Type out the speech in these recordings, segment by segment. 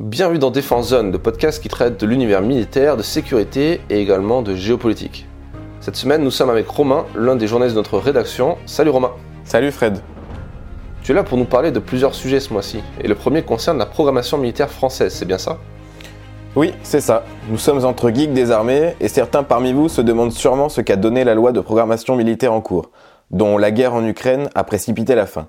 Bienvenue dans Défense Zone, le podcast qui traite de l'univers militaire, de sécurité et également de géopolitique. Cette semaine, nous sommes avec Romain, l'un des journalistes de notre rédaction. Salut Romain. Salut Fred. Tu es là pour nous parler de plusieurs sujets ce mois-ci. Et le premier concerne la programmation militaire française, c'est bien ça? Oui, c'est ça. Nous sommes entre geeks des armées et certains parmi vous se demandent sûrement ce qu'a donné la loi de programmation militaire en cours, dont la guerre en Ukraine a précipité la fin.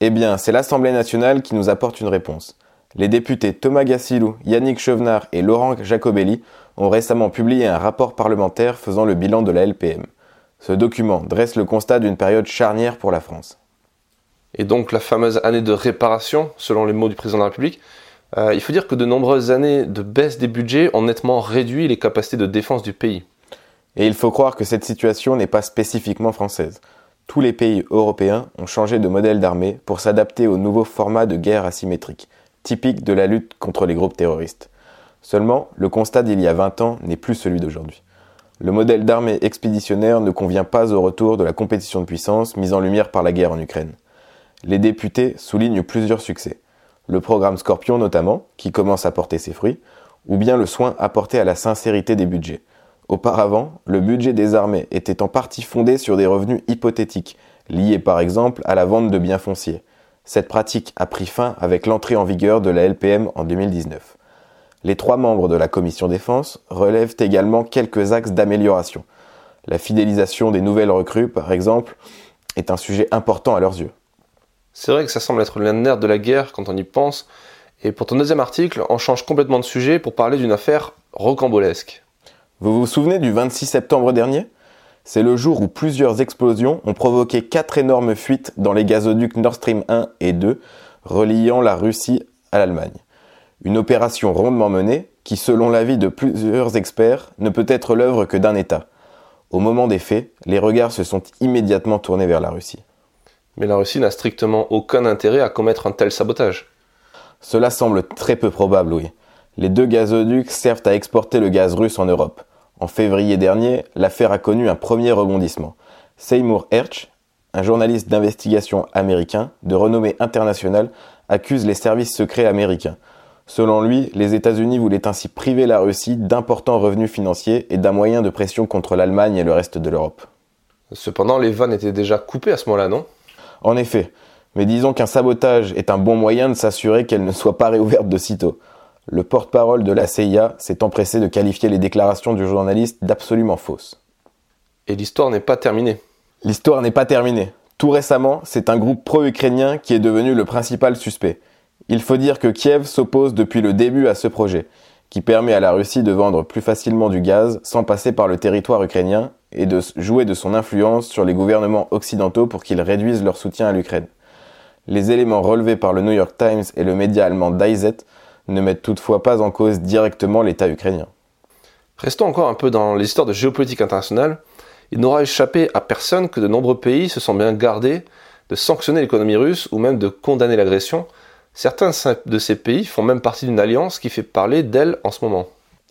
Eh bien, c'est l'Assemblée nationale qui nous apporte une réponse. Les députés Thomas Gassilou, Yannick Chevenard et Laurent Jacobelli ont récemment publié un rapport parlementaire faisant le bilan de la LPM. Ce document dresse le constat d'une période charnière pour la France. Et donc la fameuse année de réparation, selon les mots du président de la République, euh, il faut dire que de nombreuses années de baisse des budgets ont nettement réduit les capacités de défense du pays. Et il faut croire que cette situation n'est pas spécifiquement française tous les pays européens ont changé de modèle d'armée pour s'adapter au nouveau format de guerre asymétrique, typique de la lutte contre les groupes terroristes. Seulement, le constat d'il y a 20 ans n'est plus celui d'aujourd'hui. Le modèle d'armée expéditionnaire ne convient pas au retour de la compétition de puissance mise en lumière par la guerre en Ukraine. Les députés soulignent plusieurs succès. Le programme Scorpion notamment, qui commence à porter ses fruits, ou bien le soin apporté à la sincérité des budgets. Auparavant, le budget des armées était en partie fondé sur des revenus hypothétiques, liés par exemple à la vente de biens fonciers. Cette pratique a pris fin avec l'entrée en vigueur de la LPM en 2019. Les trois membres de la commission défense relèvent également quelques axes d'amélioration. La fidélisation des nouvelles recrues, par exemple, est un sujet important à leurs yeux. C'est vrai que ça semble être l'un nerf de la guerre quand on y pense, et pour ton deuxième article, on change complètement de sujet pour parler d'une affaire rocambolesque. Vous vous souvenez du 26 septembre dernier? C'est le jour où plusieurs explosions ont provoqué quatre énormes fuites dans les gazoducs Nord Stream 1 et 2 reliant la Russie à l'Allemagne. Une opération rondement menée qui, selon l'avis de plusieurs experts, ne peut être l'œuvre que d'un État. Au moment des faits, les regards se sont immédiatement tournés vers la Russie. Mais la Russie n'a strictement aucun intérêt à commettre un tel sabotage. Cela semble très peu probable, oui. Les deux gazoducs servent à exporter le gaz russe en Europe. En février dernier, l'affaire a connu un premier rebondissement. Seymour Hersh, un journaliste d'investigation américain de renommée internationale, accuse les services secrets américains. Selon lui, les États-Unis voulaient ainsi priver la Russie d'importants revenus financiers et d'un moyen de pression contre l'Allemagne et le reste de l'Europe. Cependant, les vannes étaient déjà coupées à ce moment-là, non? En effet. Mais disons qu'un sabotage est un bon moyen de s'assurer qu'elle ne soit pas réouverte de sitôt. Le porte-parole de la CIA s'est empressé de qualifier les déclarations du journaliste d'absolument fausses. Et l'histoire n'est pas terminée. L'histoire n'est pas terminée. Tout récemment, c'est un groupe pro-ukrainien qui est devenu le principal suspect. Il faut dire que Kiev s'oppose depuis le début à ce projet, qui permet à la Russie de vendre plus facilement du gaz sans passer par le territoire ukrainien et de jouer de son influence sur les gouvernements occidentaux pour qu'ils réduisent leur soutien à l'Ukraine. Les éléments relevés par le New York Times et le média allemand Die ne mettent toutefois pas en cause directement l'État ukrainien. Restons encore un peu dans l'histoire de géopolitique internationale. Il n'aura échappé à personne que de nombreux pays se sont bien gardés de sanctionner l'économie russe ou même de condamner l'agression. Certains de ces pays font même partie d'une alliance qui fait parler d'elle en ce moment.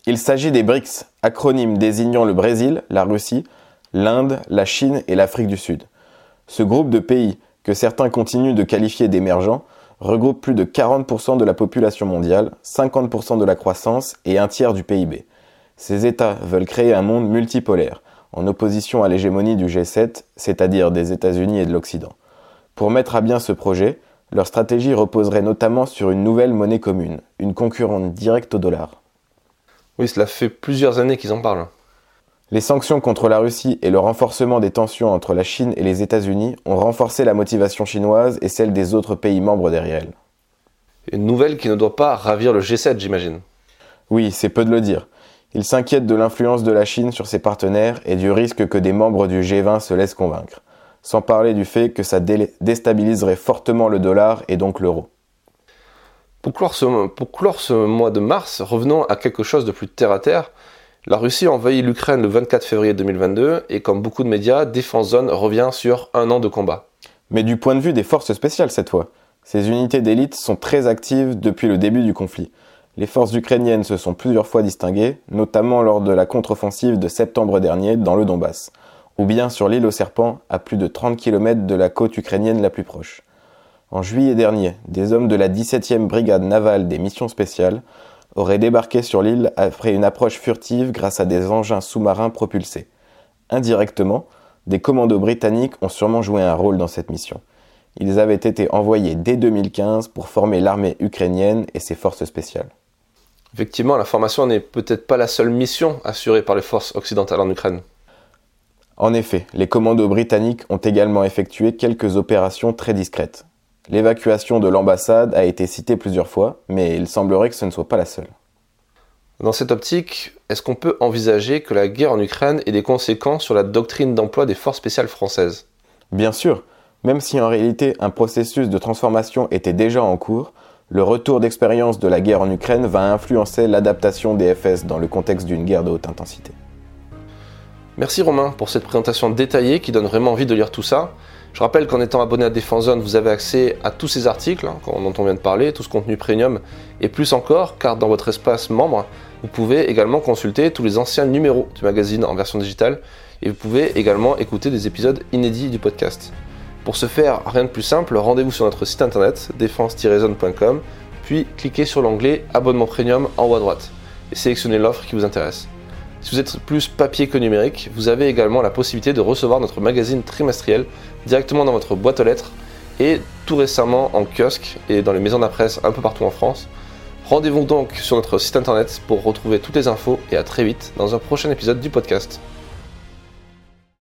Il s'agit des BRICS, acronyme désignant le Brésil, la Russie, l'Inde, la Chine et l'Afrique du Sud. Ce groupe de pays, que certains continuent de qualifier d'émergents, regroupe plus de 40% de la population mondiale, 50% de la croissance et un tiers du PIB. Ces États veulent créer un monde multipolaire, en opposition à l'hégémonie du G7, c'est-à-dire des États-Unis et de l'Occident. Pour mettre à bien ce projet, leur stratégie reposerait notamment sur une nouvelle monnaie commune, une concurrente directe au dollar. Oui, cela fait plusieurs années qu'ils en parlent. Les sanctions contre la Russie et le renforcement des tensions entre la Chine et les États-Unis ont renforcé la motivation chinoise et celle des autres pays membres derrière elle. Une nouvelle qui ne doit pas ravir le G7, j'imagine. Oui, c'est peu de le dire. Il s'inquiète de l'influence de la Chine sur ses partenaires et du risque que des membres du G20 se laissent convaincre, sans parler du fait que ça déstabiliserait fortement le dollar et donc l'euro. Pour pour clore ce mois de mars, revenons à quelque chose de plus terre à terre, la Russie a envahi l'Ukraine le 24 février 2022 et comme beaucoup de médias, Défense Zone revient sur un an de combat. Mais du point de vue des forces spéciales cette fois, ces unités d'élite sont très actives depuis le début du conflit. Les forces ukrainiennes se sont plusieurs fois distinguées, notamment lors de la contre-offensive de septembre dernier dans le Donbass, ou bien sur l'île aux serpents à plus de 30 km de la côte ukrainienne la plus proche. En juillet dernier, des hommes de la 17e brigade navale des missions spéciales auraient débarqué sur l'île après une approche furtive grâce à des engins sous-marins propulsés. Indirectement, des commandos britanniques ont sûrement joué un rôle dans cette mission. Ils avaient été envoyés dès 2015 pour former l'armée ukrainienne et ses forces spéciales. Effectivement, la formation n'est peut-être pas la seule mission assurée par les forces occidentales en Ukraine. En effet, les commandos britanniques ont également effectué quelques opérations très discrètes. L'évacuation de l'ambassade a été citée plusieurs fois, mais il semblerait que ce ne soit pas la seule. Dans cette optique, est-ce qu'on peut envisager que la guerre en Ukraine ait des conséquences sur la doctrine d'emploi des forces spéciales françaises? Bien sûr, même si en réalité un processus de transformation était déjà en cours, le retour d'expérience de la guerre en Ukraine va influencer l'adaptation des FS dans le contexte d'une guerre de haute intensité. Merci Romain pour cette présentation détaillée qui donne vraiment envie de lire tout ça. Je rappelle qu'en étant abonné à Défense Zone, vous avez accès à tous ces articles hein, dont on vient de parler, tout ce contenu premium et plus encore, car dans votre espace membre, vous pouvez également consulter tous les anciens numéros du magazine en version digitale et vous pouvez également écouter des épisodes inédits du podcast. Pour ce faire, rien de plus simple, rendez-vous sur notre site internet défense-zone.com, puis cliquez sur l'onglet Abonnement Premium en haut à droite et sélectionnez l'offre qui vous intéresse. Si vous êtes plus papier que numérique, vous avez également la possibilité de recevoir notre magazine trimestriel directement dans votre boîte aux lettres et tout récemment en kiosque et dans les maisons de un peu partout en France. Rendez-vous donc sur notre site internet pour retrouver toutes les infos et à très vite dans un prochain épisode du podcast.